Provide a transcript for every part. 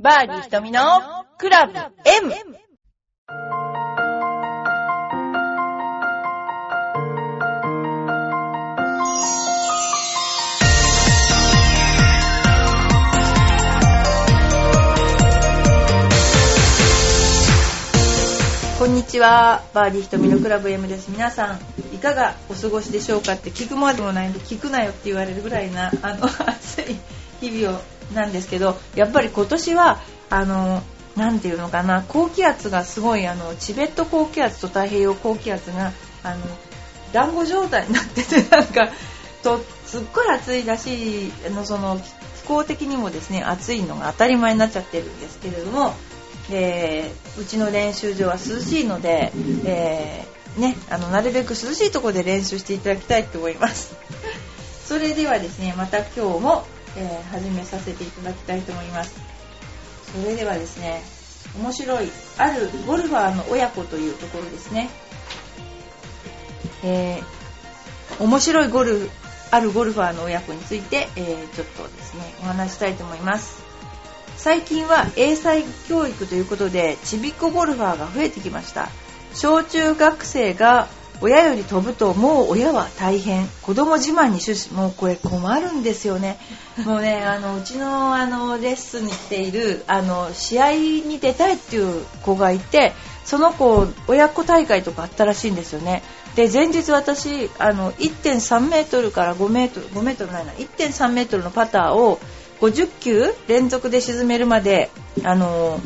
バーディー瞳のクラブ M! こんにちは、バーディー瞳のクラブ M です。皆さん、いかがお過ごしでしょうかって聞くまでもないんで、聞くなよって言われるぐらいな、あの、暑い日々をなんですけど、やっぱり今年は、あの、なんていうのかな、高気圧がすごい、あの、チベット高気圧と太平洋高気圧が、あの、団子状態になってて、なんか、と、すっごい暑いらしい、あの、その、気候的にもですね、暑いのが当たり前になっちゃってるんですけれども、えー、うちの練習場は涼しいので、えー、ね、あのなるべく涼しいところで練習していただきたいと思います。それではですね、また今日も、えー、始めさせていただきたいと思います。それではですね、面白い、あるゴルファーの親子というところですね。えー、面白いゴルフ、あるゴルファーの親子について、えー、ちょっとですね、お話したいと思います。最近は英才教育ということでちびっこゴルファーが増えてきました小中学生が親より飛ぶともう親は大変。子供自慢に終始もうこれ困るんですよね。もうねあのうちのあのレッスンに来ているあの試合に出たいっていう子がいてその子親子大会とかあったらしいんですよね。で前日私あの1.3メートルから5メートル5メートルないな1.3メートルのパターを50球連続で沈めるまで、あの、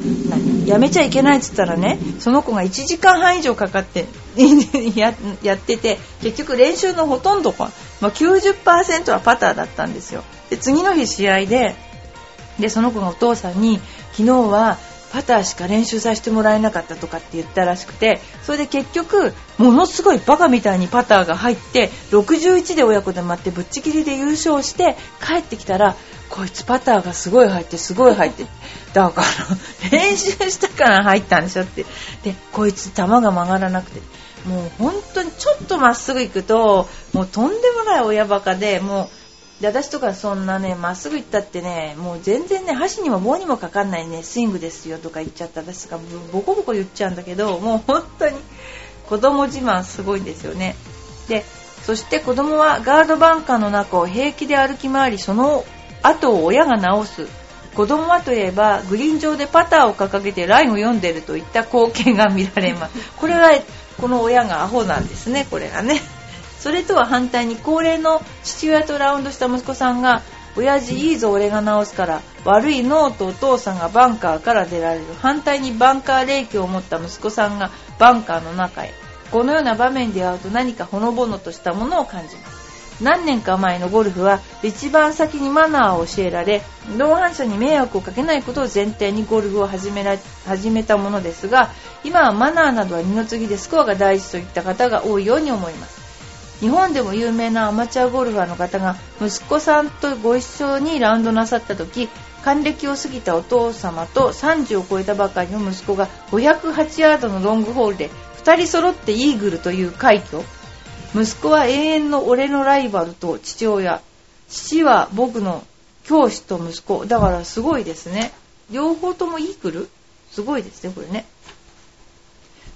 やめちゃいけないって言ったらね、その子が1時間半以上かかって やってて、結局練習のほとんどまあ、90%はパターだったんですよ。で、次の日試合で、で、その子がお父さんに、昨日はパターしか練習させてもらえなかったとかって言ったらしくてそれで結局ものすごいバカみたいにパターが入って61で親子で待ってぶっちぎりで優勝して帰ってきたらこいつパターがすごい入ってすごい入ってだから練習したから入ったんでしょって。でこいつ球が曲がらなくて。もう本当にちょっとまっすぐ行くともうとんでもない親バカでもうで私とかそんなねまっすぐ行ったってねもう全然ね箸にも棒にもかかんないねスイングですよとか言っちゃった私がボコボコ言っちゃうんだけどもう本当に子供自慢すごいんですよね。でそして子供はガードバンカーの中を平気で歩き回りその後を親が直す。子供はといえばグリーン上でパターを掲げてラインを読んでるといった光景が見られます。これはこの親がアホなんですねこれがね。それとは反対に高齢の父親とラウンドした息子さんが親父いいぞ俺が直すから悪いのうとお父さんがバンカーから出られる。反対にバンカーレーキを持った息子さんがバンカーの中へ。このような場面で会うと何かほのぼのとしたものを感じます。何年か前のゴルフは一番先にマナーを教えられ同伴者に迷惑をかけないことを前提にゴルフを始めら始めたものですが今はマナーなどは二の次でスコアが大事といった方が多いように思います。日本でも有名なアマチュアゴルファーの方が息子さんとご一緒にラウンドなさった時還暦を過ぎたお父様と30を超えたばかりの息子が508ヤードのロングホールで2人揃ってイーグルという快挙。息子は永遠の俺のライバルと父親父は僕の教師と息子。だからすごいですね。両方ともイーグル？すごいですねこれね。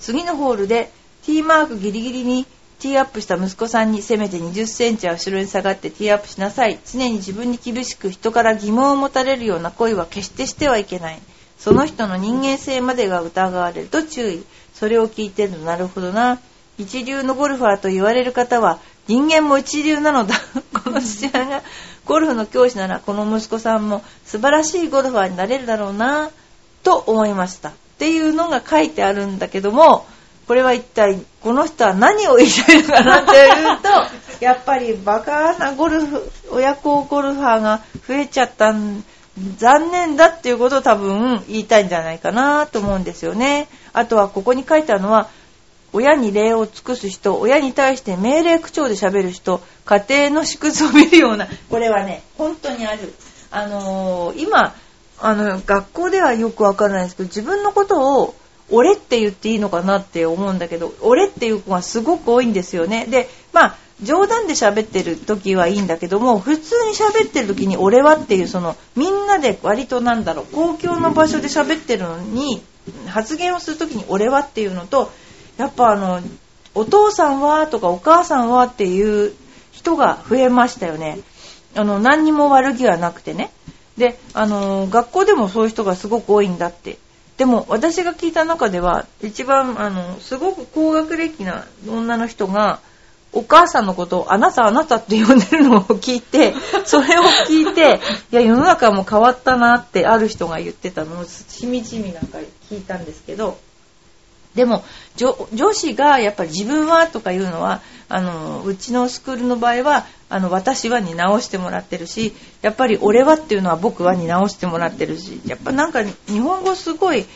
次のホールで T マークギリギリにティーアップした息子さんにせめて20センチは後ろに下がってティーアップしなさい。常に自分に厳しく人から疑問を持たれるような恋は決してしてはいけない。その人の人間性までが疑われると注意。それを聞いてるとなるほどな。一流のゴルファーと言われる方は人間も一流なのだ。この父親がゴルフの教師ならこの息子さんも素晴らしいゴルファーになれるだろうなと思いました。っていうのが書いてあるんだけども、これは一体この人は何を言いたいのかなっていうと やっぱりバカなゴルフ親子ゴルファーが増えちゃった残念だっていうことを多分言いたいんじゃないかなと思うんですよね。あとはここに書いてあるのは親に礼を尽くす人、親に対して命令口調で喋る人、家庭の縮図を見るような、これはね、本当にある。あのー、今、あの、学校ではよくわからないですけど、自分のことを俺って言っていいのかなって思うんだけど、俺っていう子がすごく多いんですよね。で、まあ冗談で喋ってる時はいいんだけども普通に喋ってる時に俺はっていうそのみんなで割となんだろう公共の場所で喋ってるのに発言をする時に俺はっていうのとやっぱあのお父さんはとかお母さんはっていう人が増えましたよね。あの何にも悪気はなくてね。で、あの学校でもそういう人がすごく多いんだって。でも私が聞いた中では一番あのすごく高学歴な女の人がお母さんのことをあなたあなたって呼んでるのを聞いて、それを聞いて、いや世の中も変わったなってある人が言ってたのをしみじみなんか聞いたんですけど、でも女子がやっぱり自分はとかいうのはあのうちのスクールの場合はあの私はに直してもらってるしやっぱり俺はっていうのは僕はに直してもらってるしやっぱなんか日本語すごい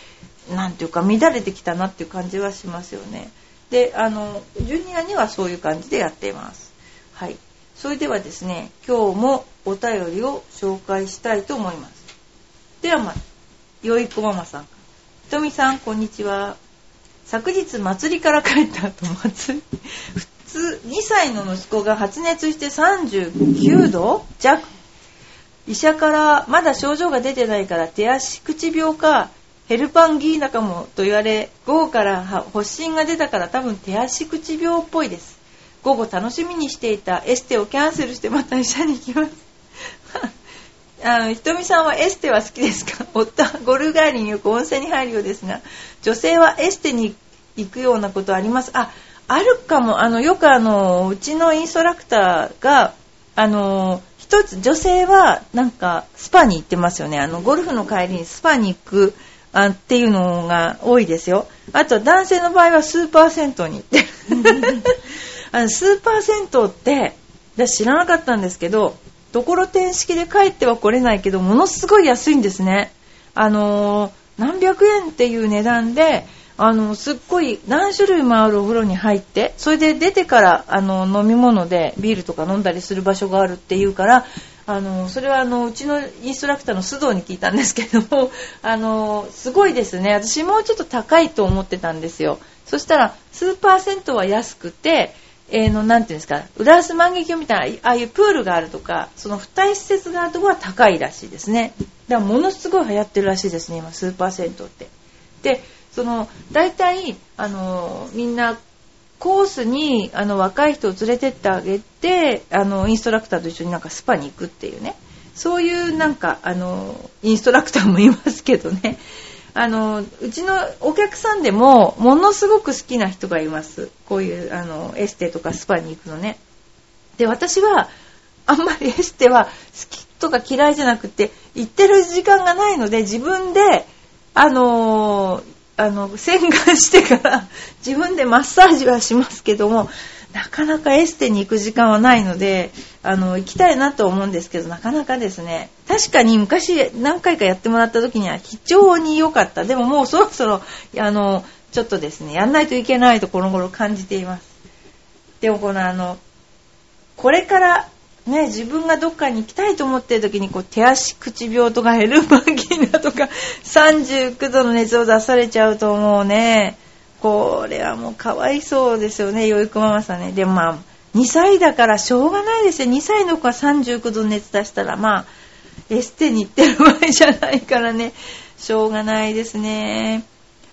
なんていうか乱れてきたなっていう感じはしますよね。であのジュニアにはそういう感じでやっています。はい。それではですね今日もお便りを紹介したいと思います。ではまずよいこママさん。ひとみさんこんにちは。昨日祭りから帰った後祭り？2歳の息子が発熱して39度？弱。医者からまだ症状が出てないから手足口病かヘルパンギーナかもと言われ午後から発疹が出たから多分手足口病っぽいです。午後楽しみにしていた。エステをキャンセルしてまた医者に行きます。あのひとみさんはエステは好きですか？夫はゴルフ帰りによく温泉に入るようですが女性はエステに行くようなことあります。ああるかも。あのよくあのうちのインストラクターがあの一つ女性はなんかスパに行ってますよね。あのゴルフの帰りにスパに行くあっていうのが多いですよ。あと男性の場合はスーパー銭湯に行って あのスーパー銭湯って私知らなかったんですけどところてん式で帰っては来れないけどものすごい安いんですね。あのー、何百円っていう値段であのすっごい何種類もあるお風呂に入ってそれで出てからあの飲み物でビールとか飲んだりする場所があるっていうからあのそれはあのうちのインストラクターの須藤に聞いたんですけども あのすごいですね私もうちょっと高いと思ってたんですよそしたらスーパー銭湯は安くてえー、の、なていうんですか、浦安万華鏡みたいな、ああいうプールがあるとか、その付帯施設があるとこは高いらしいですね。だからものすごい流行ってるらしいですね、今、スーパー銭湯って。で、その、大体、あの、みんな、コースに、あの、若い人を連れてってあげて、あの、インストラクターと一緒になんかスパに行くっていうね。そういうなんか、あの、インストラクターもいますけどね。あのうちのお客さんでもものすごく好きな人がいますこういうあのエステとかスパに行くのねで私はあんまり エステは好きとか嫌いじゃなくて行ってる時間がないので自分であのあの洗顔してから 自分でマッサージはしますけどもなかなかエステに行く時間はないのであの行きたいなと思うんですけどなかなかですね。確かに昔何回かやってもらった時には非常に良かった。でももうそろそろあのちょっとですねやんないといけないとこの頃感じています。でもこのあのこれからね、自分がどっかに行きたいと思ってる時にこう手足口病とかヘルパンギーナとか 39度の熱を出されちゃうともうねこれはもうかわいそうですよね、よいこママさんね。でもまあ、2歳だからしょうがないですよ。2歳の子が39度の熱出したら、まあ、エステに行ってる場合じゃないからね、しょうがないですね。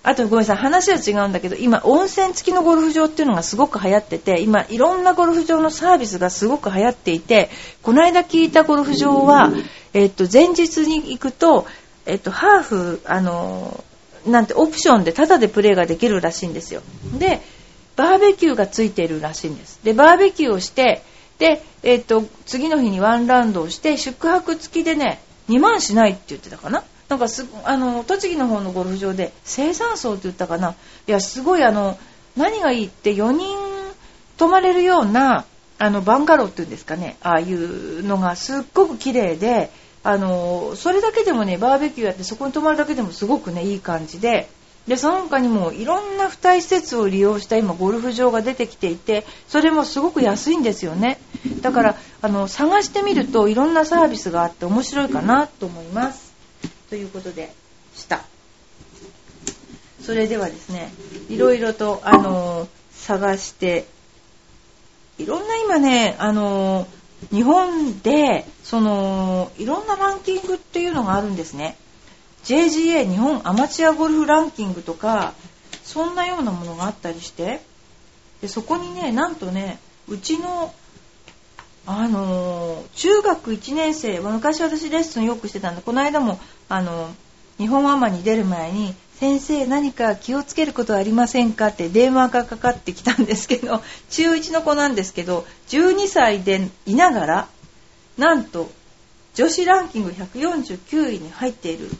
あとごめんなさい、話は違うんだけど、今、温泉付きのゴルフ場っていうのがすごく流行ってて、今、いろんなゴルフ場のサービスがすごく流行っていて、この間聞いたゴルフ場は、えっと、前日に行くと、えっと、ハーフ、あの、なんてオプションでタダでプレーができるらしいんですよ。で、バーベキューがついているらしいんです。で、バーベキューをして、で、えっ、と、次の日にワンラウンドをして、宿泊付きでね、2万しないって言ってたかな。なんかす、あの、栃木の方のゴルフ場で、生産層って言ったかな。いや、すごいあの、何がいいって4人泊まれるような、あの、バンガローっていうんですかね。ああいうのがすっごく綺麗で、あのそれだけでもねバーベキューやってそこに泊まるだけでもすごくねいい感じででその他にもいろんな付帯施設を利用した今ゴルフ場が出てきていてそれもすごく安いんですよねだからあの探してみるといろんなサービスがあって面白いかなと思いますということでしたそれではですねいろいろとあの探していろんな今ね、あのー、日本で、その、いろんなランキングっていうのがあるんですね。JGA 日本アマチュアゴルフランキングとか、そんなようなものがあったりして、でそこにね、なんとね、うちの、あのー、中学1年生は、昔私レッスンよくしてたんで、この間も、あの、日本アマに出る前に、先生何か気をつけることはありませんかって電話がかかってきたんですけど、中1の子なんですけど、12歳でいながら、なんと、女子ランキング149位に入っている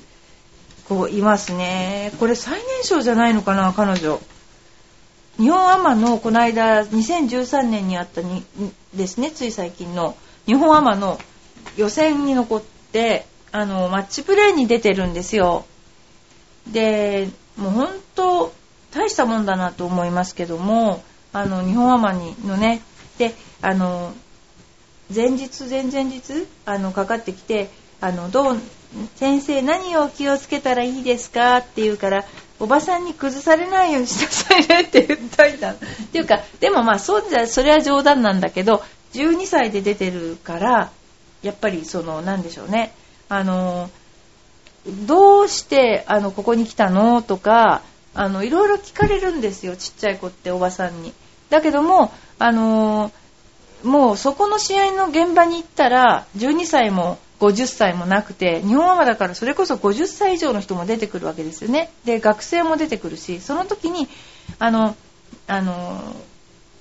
子いますね。これ最年少じゃないのかな、彼女。日本アマのこの間、2013年にあったにですね、つい最近の日本アマの予選に残って、あの、マッチプレーに出てるんですよ。で、もう本当、大したもんだなと思いますけども、あの、日本アマにのね、で、あの、前日、前々日、あの、かかってきて、あの、どう、先生何を気をつけたらいいですか？って言うから、おばさんに崩されないようにしなさいねって言っといた。っていうか、でもまあそうじゃ、それは冗談なんだけど、12歳で出てるから、やっぱりその、なんでしょうね。あの、どうしてあのここに来たのとかあのいろいろ聞かれるんですよちっちゃい子っておばさんに。だけどもあのもうそこの試合の現場に行ったら12歳も50歳もなくて日本アマだからそれこそ50歳以上の人も出てくるわけですよね。で学生も出てくるしその時にあのあの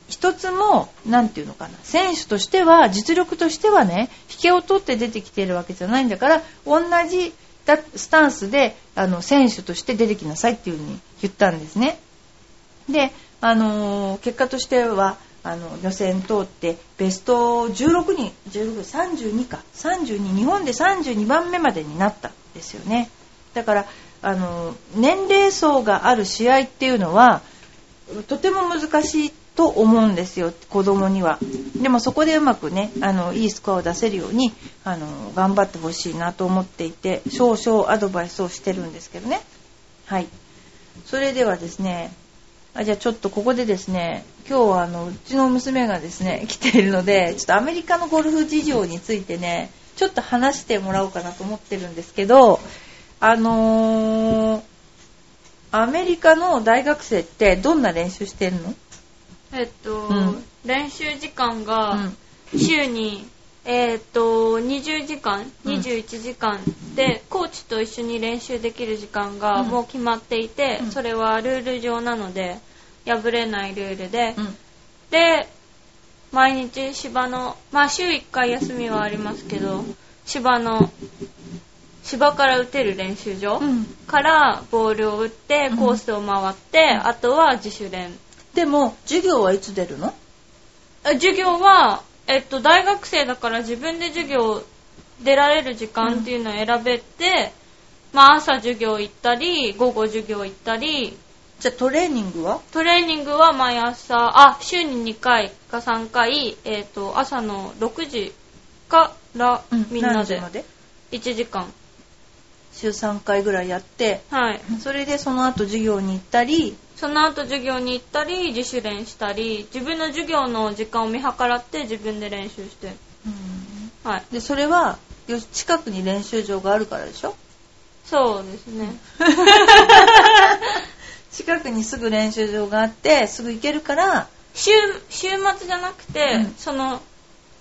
一つも何て言うのかな選手としては実力としてはね引けを取って出てきているわけじゃないんだから同じスタンスであの選手として出てきなさいっていうふうに言ったんですね。で、あのー、結果としてはあの予選通ってベスト16人16 32か32日本で32番目までになったんですよねだからあの年齢層がある試合っていうのはとても難しいと思うんですよ子供には。でもそこでうまくねあのいいスコアを出せるようにあの頑張ってほしいなと思っていて少々アドバイスをしてるんですけどね。はい。それではですねあじゃあちょっとここでですね今日はあのうちの娘がですね来ているのでちょっとアメリカのゴルフ事情についてねちょっと話してもらおうかなと思ってるんですけどあのー、アメリカの大学生ってどんな練習してるの？えっと、うん、練習時間が週に、うん、えっと20時間21時間で、コーチと一緒に練習できる時間がもう決まっていて、それはルール上なので破れないルールで、で毎日芝のまあ週1回休みはありますけど芝の芝から打てる練習場からボールを打ってコースを回って、あとは自主練でも、授業はいつ出るの？授業は、えっと、大学生だから自分で授業出られる時間っていうのを選べて、うん、まあ朝授業行ったり、午後授業行ったり。じゃあトレーニングは？トレーニングは毎朝、あ、週に2回か3回、えっ、と、朝の6時からみんなで。1時間。週3回ぐらいやって、はい。それでその後授業に行ったり、その後授業に行ったり自主練したり自分の授業の時間を見計らって自分で練習してうん。はい。でそれは近くに練習場があるからでしょ？そうですね。近くにすぐ練習場があってすぐ行けるから週週末じゃなくて、うん、その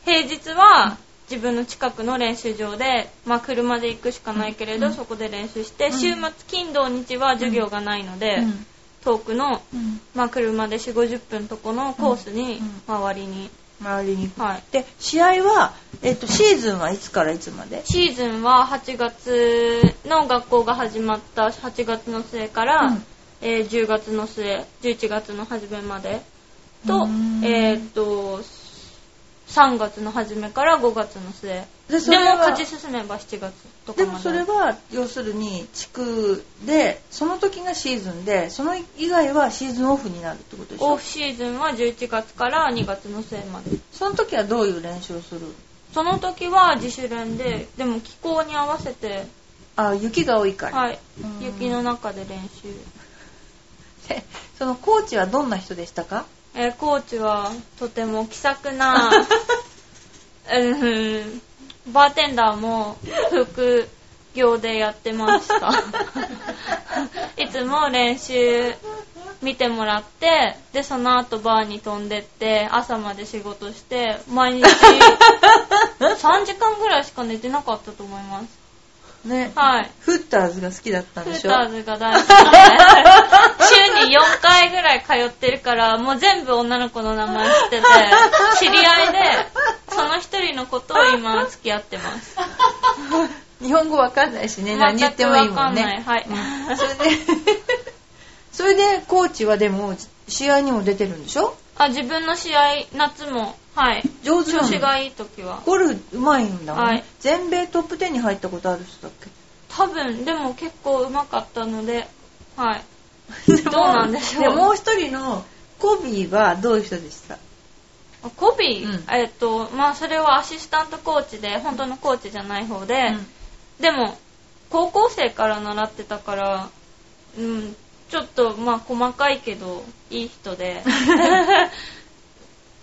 平日は自分の近くの練習場で、まあ、車で行くしかないけれど、うん、そこで練習して、うん、週末金土日は授業がないので、遠くの、うん、まあ、車で4 5 0分とこのコースに周りに、周りに。はい。で試合は、えっと、シーズンはいつからいつまで？シーズンは8月の学校が始まった8月の末から、うん、えー、10月の末11月の初めまでとえー、っと3月の初めから5月の末ででも勝ち進めば7月とかで。もそれは要するに地区でその時がシーズンでその以外はシーズンオフになるってことでしょ？オフシーズンは11月から2月の末まで。その時はどういう練習をする？その時は自主練ででも気候に合わせて。あ雪が多いから。はい。雪の中で練習。そのコーチはどんな人でしたか？えーコーチはとても気さくな、うん、バーテンダーも副業でやってました。いつも練習見てもらって、で、その後バーに飛んでって、朝まで仕事して、毎日 3時間ぐらいしか寝てなかったと思います。ね。はい。フッターズが好きだったんフでしょ？ーターズが大好きで、週に4回ぐらい通ってるから、もう全部女の子の名前知ってて、知り合いで、その一人の子と今付き合ってます。日本語わかんないしね、何言ってもいいもんね。全くわかんないはいうんそれで、それでコーチはでも試合にも出てるんでしょ？あ、自分の試合、夏も、はい。上手調子がいい時は。ゴルフ上手いんだもん、ね。はい。全米トップ10に入ったことある人だっけ？多分、でも結構上手かったので、はい。どどうなんでしょう。でもう一人のコビーはどういう人でした？あコビー、うん。えっと、まあそれはアシスタントコーチで、本当のコーチじゃない方で、うん。でも、高校生から習ってたから、うん、ちょっと、まあ、細かいけど、いい人で、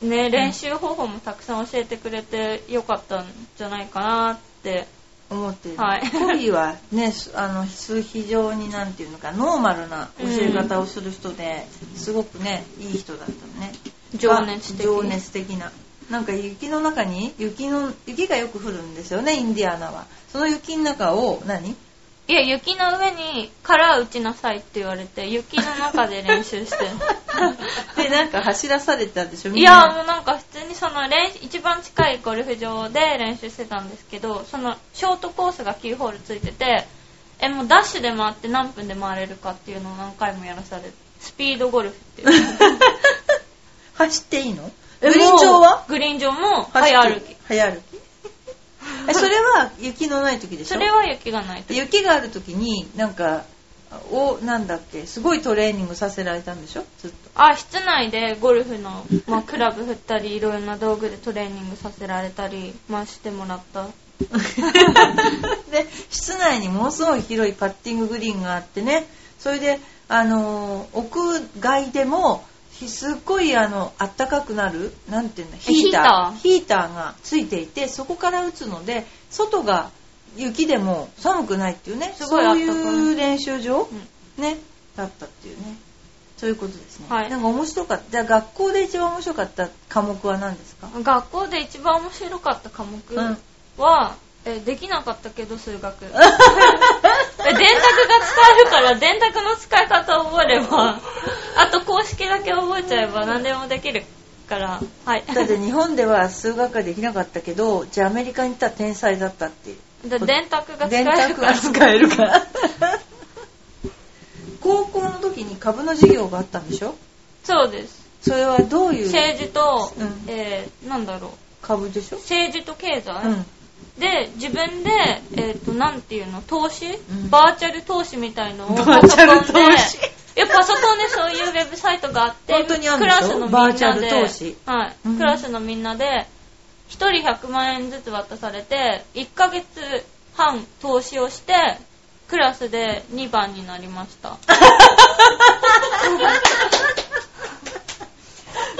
ね、練習方法もたくさん教えてくれてよかったんじゃないかなって。思ってる、はい。コビーはねすあの非常になんていうのかノーマルな教え方をする人で、すごくねいい人だったのね。情熱的。情熱的な。なんか雪の中に雪の雪がよく降るんですよねインディアナは。その雪の中を何？いや、雪の上に殻打ちなさいって言われて、雪の中で練習して。でなんか走らされたでしょ？みいや、もうなんか普通にその練習、一番近いゴルフ場で練習してたんですけど、そのショートコースが9ホールついてて、え、もうダッシュで回って何分で回れるかっていうのを何回もやらされる。スピードゴルフっていう。走っていいの？グリーン上は？グリーン上も早歩き。早歩きえそれは雪のない時でしょ？それは雪がないと。雪がある時になんかおなんだっけ？すごいトレーニングさせられたんでしょ？ずっと。あ、室内でゴルフの、まあ、クラブ振ったり、いろんな道具でトレーニングさせられたり、まあ、してもらった。で室内にものすごい広いパッティンググリーンがあってね。それであのー屋外でもひすっごいあの暖かくなるなんていうんだヒーター。ヒーター。がついていてそこから打つので外が雪でも寒くないっていうね。すごいそういいう練習場、うねだったっていうね。そういうことですね、はい。なんか面白かった。じゃあ学校で一番面白かった科目は何ですか？ん学校で一番面白かった科目うん。は、えできなかったけど数学。え電卓が使えるから電卓の使い方を覚えれば。あと公式だけ覚えちゃえば何でもできるから。はい。だって日本では数学ができなかったけどじゃあアメリカに行ったら天才だったっていう。で電卓が使え電るから。卓が使えるから。高校の時に株の授業があったんでしょ？そうです。それはどういう？政治と、うん。えーなんだろう。株でしょ？政治と経済、うんで自分で、えっとなんていうの投資、ん。バーチャル投資みたいのをパソコンで。いやパソコンでそういうウェブサイトがあって本当にあるんクラスのみんなで。バーチャル投資。はい、うん。クラスのみんなで1人100万円ずつ渡されて1ヶ月半投資をしてクラスで2番になりました。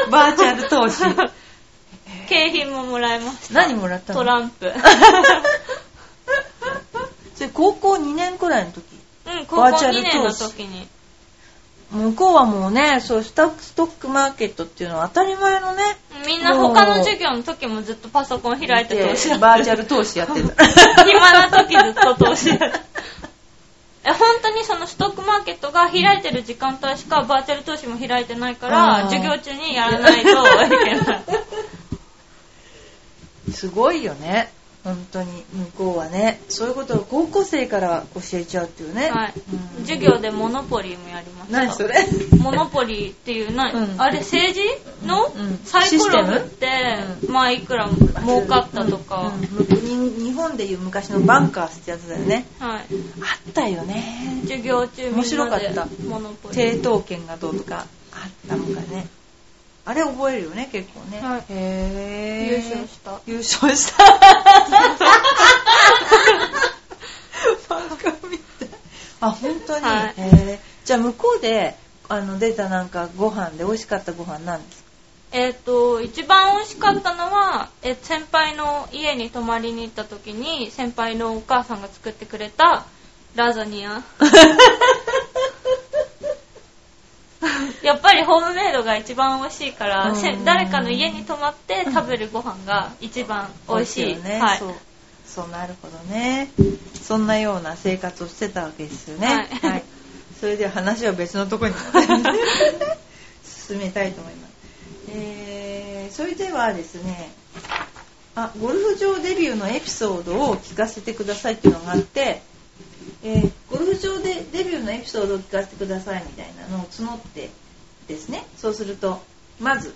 バーチャル投資景品ももらいました。何もらったの？トランプ。それ高校2年くらいの時？うん高校バーチャル2年の時に。向こうはもうねそうスタストックマーケットっていうのは当たり前のねみんな他の授業の時もずっとパソコン開いて投資やってバーチャル投資やってた。暇な時ずっと投資 え本当にそのストックマーケットが開いてる時間帯しかバーチャル投資も開いてないから授業中にやらないといけないすごいよね。本当に。向こうはね。そういうことを高校生から教えちゃうっていうね、はい。うん。授業でモノポリーもやりました。何それ？モノポリーっていうな、うん。あれ政治の？うん。サイコロ振っシて、うまあいくら儲かったとか、日本でいう昔のバンカースってやつだよね。はい、あったよね。授業中面白かでった。抵当権がどうとかあったのかねあれ覚えるよね結構ね、はい。へ優ー勝した。優勝した。バカみたいあ本当に、はい。へー。じゃあ向こうであの出たなんかご飯で美味しかったご飯なんです？かえっ、と一番美味しかったのはえ先輩の家に泊まりに行った時に先輩のお母さんが作ってくれたラザニア やっぱりホームメイドが一番美味しいから、誰かの家に泊まって食べるご飯が一番美味しい。よね、はい。そう。そうなるほどね。そんなような生活をしてたわけですよね。はい。それでは話は別のところに 進めたいと思います、えーそれではですねあゴルフ場デビューのエピソードを聞かせてくださいっていうのがあって、えーゴルフ場でデビューのエピソードを聞かせてくださいみたいなのを募ってですね。そうするとまず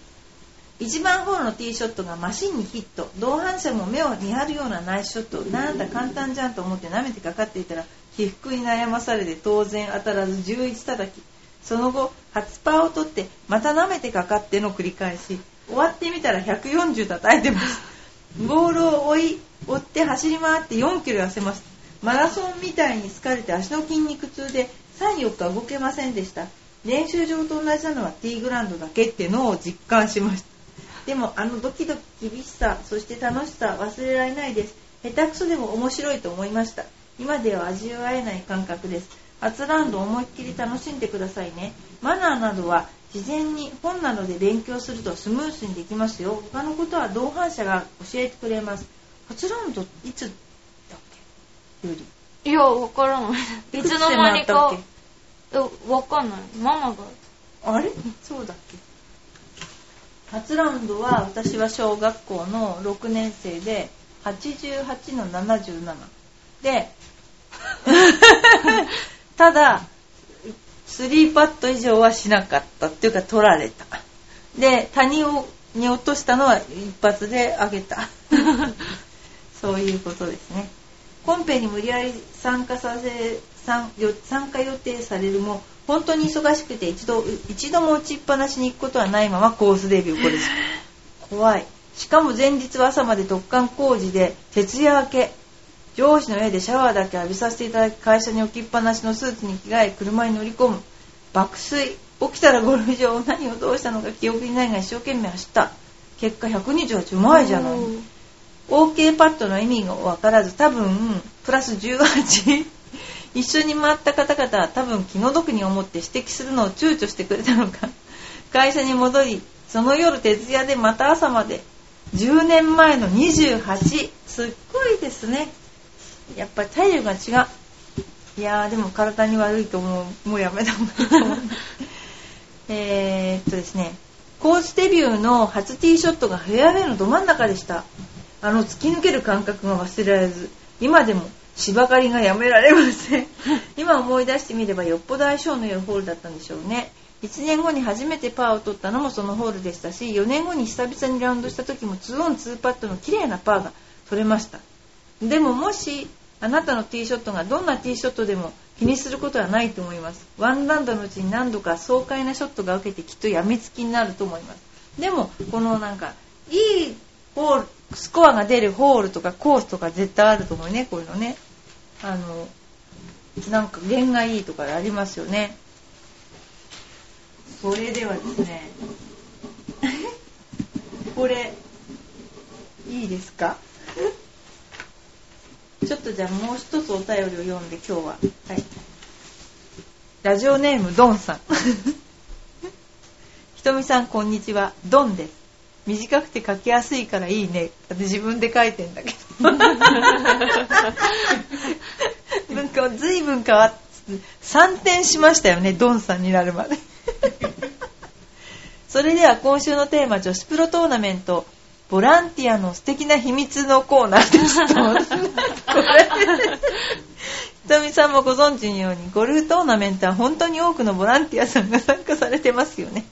1番ホールのティーショットがマシンにヒット。同伴者も目を見張るようなナイスショット。なんだ簡単じゃんと思って舐めてかかっていたら起伏に悩まされて当然当たらず11叩き。その後初パーを取ってまた舐めてかかっての繰り返し。終わってみたら140叩いてます。ボールを追い追って走り回って4キロ痩せます。マラソンみたいに疲れて足の筋肉痛で34日動けませんでした。練習場と同じなのはティーグラウンドだけってのを実感しました。でもあのドキドキ厳しさそして楽しさ忘れられないです。下手くそでも面白いと思いました。今では味わえない感覚です。初ラウンド思いっきり楽しんでくださいね。マナーなどは事前に本などで勉強するとスムースにできますよ。他のことは同伴者が教えてくれます。初ラウンドいつだっけ？よりいや、わからない。いつの間にか。えわかんない。ママが。あれ？そうだっけ。初ラウンドは私は小学校の6年生で88の77で ただ3パット以上はしなかったっていうか取られた。で谷をに落としたのは一発で上げた。そういうことですねコンペに無理やり参加させ参参加予定されるも本当に忙しくて一度一度も打ちっぱなしに行くことはないままコースデビューこれ怖い。しかも前日は朝まで突貫工事で徹夜明け。上司の家でシャワーだけ浴びさせていただき会社に置きっぱなしのスーツに着替え車に乗り込む。爆睡。起きたらゴルフ場何をどうしたのか記憶にないが一生懸命走った。結果128うまいじゃない。OK パッドの意味が分からず多分プラス18 一緒に回った方々は多分気の毒に思って指摘するのを躊躇してくれたのか。会社に戻りその夜徹夜でまた朝まで10年前の28すっごいですね。やっぱり体力が違う。いやーでも体に悪いと思う。もうやめた方がいいと思う。えーっとですねコースデビューの初ティーショットがフェアウェイのど真ん中でしたあの突き抜ける感覚が忘れられず今でも芝刈りがやめられません。今思い出してみればよっぽど相性の良いホールだったんでしょうね。1年後に初めてパーを取ったのもそのホールでしたし4年後に久々にラウンドした時も2オン2パットの綺麗なパーが取れました。でももしあなたのティーショットがどんなティーショットでも気にすることはないと思います。ワンラウンドのうちに何度か爽快なショットが受けてきっとやみつきになると思います。でもこのなんかいいホールスコアが出るホールとかコースとか絶対あると思うねこういうのね。あのなんか弦がいいとかありますよね。それではですね これいいですか？ちょっとじゃあもう一つお便りを読んで今日は。はい。ラジオネームドンさん。ひとみさんこんにちは。ドンです短くて書きやすいからいいね。だって自分で書いてんだけど。文化ずいぶん変わって3点しましたよねドンさんになるまで。それでは今週のテーマ女子プロトーナメントボランティアの素敵な秘密のコーナーです。とこれ。ひとみさんもご存知のようにゴルフトーナメントは本当に多くのボランティアさんが参加されてますよね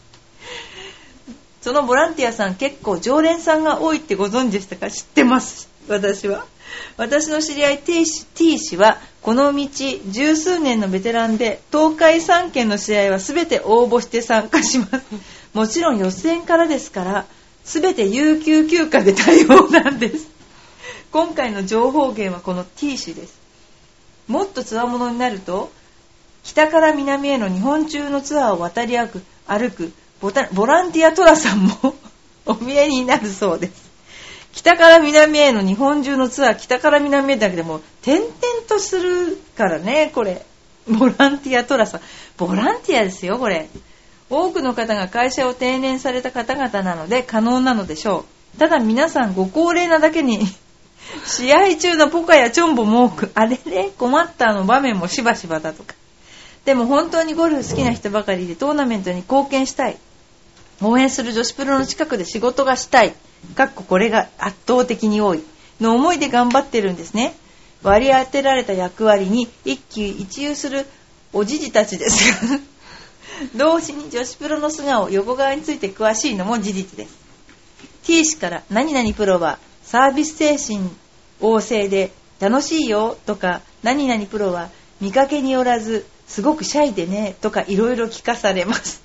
そのボランティアさん結構常連さんが多いってご存知でしたか？知ってます。私は。私の知り合い T 氏 T 氏はこの道十数年のベテランで東海3県の試合は全て応募して参加します。もちろん予選からですから全て有給休暇で対応なんです。今回の情報源はこの T 氏です。もっとつわものになると北から南への日本中のツアーを渡り歩く歩くボランティアトラさんもお見えになるそうです。北から南への日本中のツアー、北から南へだけでも点々とするからね、これ。ボランティアトラさん。ボランティアですよ、これ。多くの方が会社を定年された方々なので可能なのでしょう。ただ皆さんご高齢なだけに 試合中のポカやチョンボも多く、あれね、困ったあの場面もしばしばだとか。でも本当にゴルフ好きな人ばかりでトーナメントに貢献したい。応援する女子プロの近くで仕事がしたい。かっここれが圧倒的に多い。の思いで頑張ってるんですね。割り当てられた役割に一喜一憂するおじじたちです 同時に女子プロの素顔、横側について詳しいのも事実です。T 氏から何々プロはサービス精神旺盛で楽しいよとか何々プロは見かけによらずすごくシャイでねとかいろいろ聞かされます。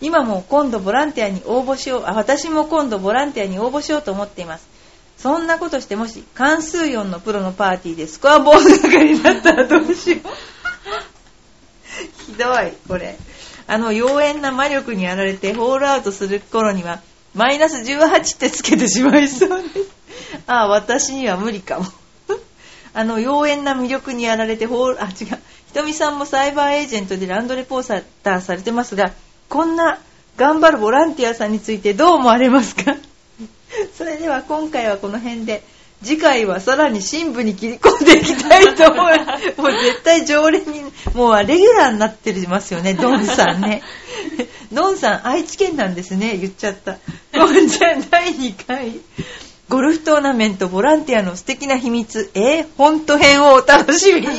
今も今度ボランティアに応募しようあ、私も今度ボランティアに応募しようと思っています。そんなことしてもし関数4のプロのパーティーでスコアボードとかになったらどうしよう。ひどい、これ。あの妖艶な魔力にやられてホールアウトする頃にはマイナス18ってつけてしまいそうです。あ あ、私には無理かも。あの妖艶な魅力にやられてホール、あ、違う。ひとみさんもサイバーエージェントでランドレポーターされてますが、こんな頑張るボランティアさんについてどう思われますか？それでは今回はこの辺で。次回はさらに深部に切り込んでいきたいと思います。もう絶対常連に、もうレギュラーになってますよね、ドンさんね。ドンさん、愛知県なんですね、言っちゃった。ドンちゃん第2回。ゴルフトーナメントボランティアの素敵な秘密、えー、本当編をお楽しみに。もう、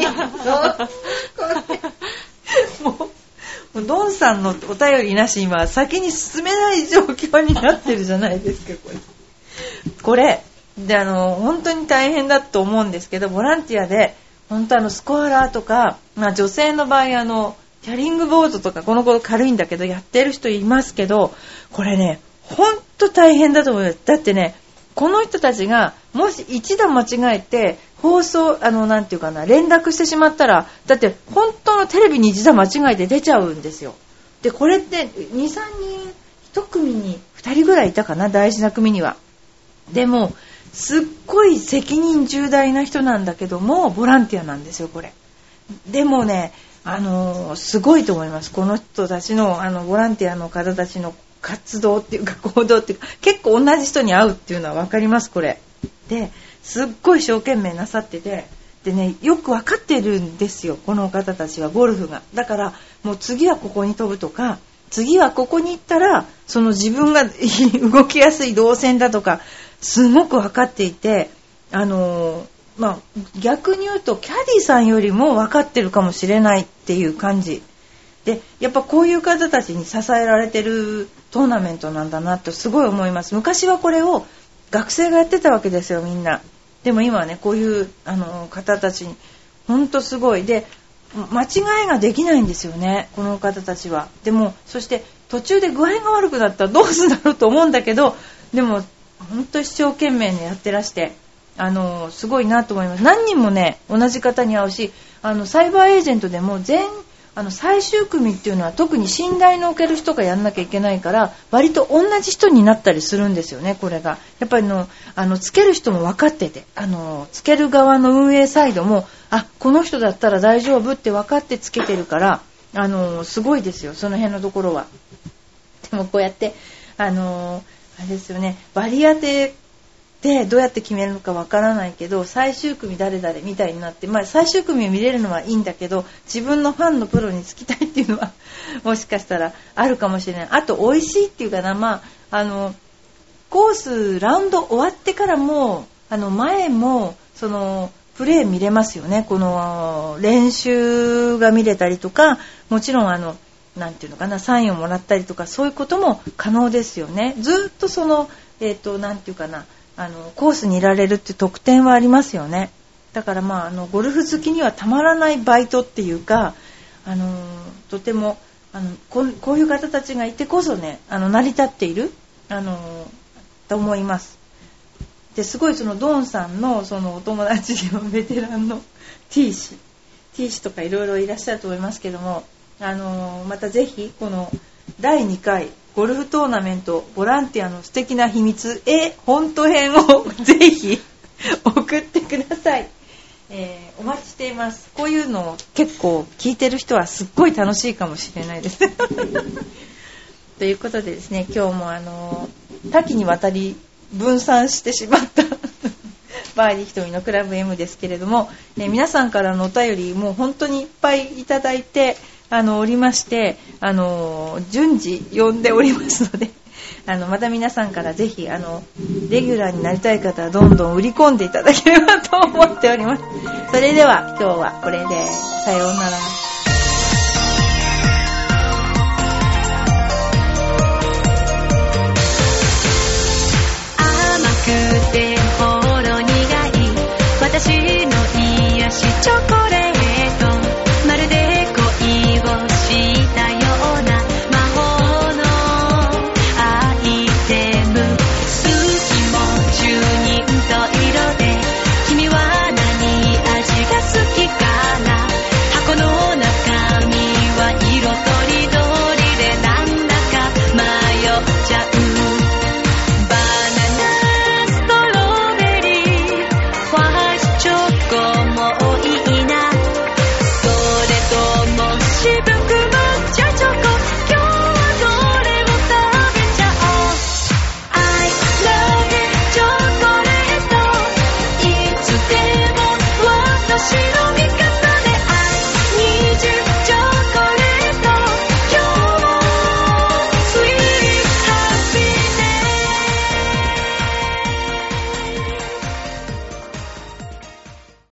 ドンさんのお便りなしには先に進めない状況になってるじゃないですか、これ。これ、で、あの、本当に大変だと思うんですけど、ボランティアで、本当あの、スコアラーとか、まあ女性の場合、あの、キャリングボードとか、この頃軽いんだけど、やってる人いますけど、これね、ほんと大変だと思います。だってね、この人たちが、もし一段間違えて、放送、あの、なんていうかな、連絡してしまったら、だって、本当のテレビに一段間違えて出ちゃうんですよ。で、これって、2、3人、1組に2人ぐらいいたかな、大事な組には。でも、すっごい責任重大な人なんだけどもボランティアなんですよこれでもねあのすごいと思いますこの人たちのあのボランティアの方たちの活動っていうか行動っていうか結構同じ人に会うっていうのは分かりますこれですっごい一生懸命なさっててでねよく分かってるんですよこの方たちはゴルフがだからもう次はここに飛ぶとか次はここに行ったらその自分が 動きやすい動線だとかすごく分かっていて、あのー、まあ、逆に言うとキャディさんよりも分かってるかもしれないっていう感じ。で、やっぱこういう方たちに支えられてるトーナメントなんだなってすごい思います。昔はこれを学生がやってたわけですよ、みんな。でも今はね、こういうあの方たちに、ほんとすごい。で、間違いができないんですよね、この方たちは。でも、そして途中で具合が悪くなったらどうするんだろうと思うんだけど、でも本当一生懸命にやってらして、あの、すごいなと思います。何人もね、同じ方に会うし、あの、サイバーエージェントでも全、あの、最終組っていうのは特に信頼のおける人がやんなきゃいけないから、割と同じ人になったりするんですよね、これが。やっぱりの、あの、つける人も分かってて、あの、つける側の運営サイドも、あ、この人だったら大丈夫って分かってつけてるから、あの、すごいですよ、その辺のところは。でもこうやって、あの、あれですよね割り当てでどうやって決めるのかわからないけど最終組誰々みたいになって、まあ、最終組を見れるのはいいんだけど自分のファンのプロにつきたいっていうのは もしかしたらあるかもしれない。あと美味しいっていうかな、まあ、あのコースラウンド終わってからもあの前もそのプレー見れますよね。この練習が見れたりとかもちろんあのなていうのかなサインをもらったりとかそういうことも可能ですよね。ずっとそのえっ、ー、となていうかなあのコースにいられるって特典はありますよね。だからまああのゴルフ好きにはたまらないバイトっていうかあのとてもあのこういう方たちがいてこそねあの成り立っているあのと思います。ですごいそのドンさんのそのお友達でもベテランの T 氏 T 氏とかいろいろいらっしゃると思いますけども、あのまたぜひこの第2回ゴルフトーナメントボランティアの素敵な秘密え本当編を ぜひ送ってください、えー、お待ちしています。こういうのを結構聞いてる人はすっごい楽しいかもしれないです。ということでですね今日もあの多岐にわたり分散してしまった バーディー瞳のクラブ M ですけれども、え皆さんからのお便りもう本当にいっぱいいただいてあのおりましてあの順次呼んでおりますので あのまた皆さんからぜひあのレギュラーになりたい方はどんどん売り込んでいただければと思っております。それでは今日はこれでさようなら。甘くてほろ苦い私の癒しチョコレート。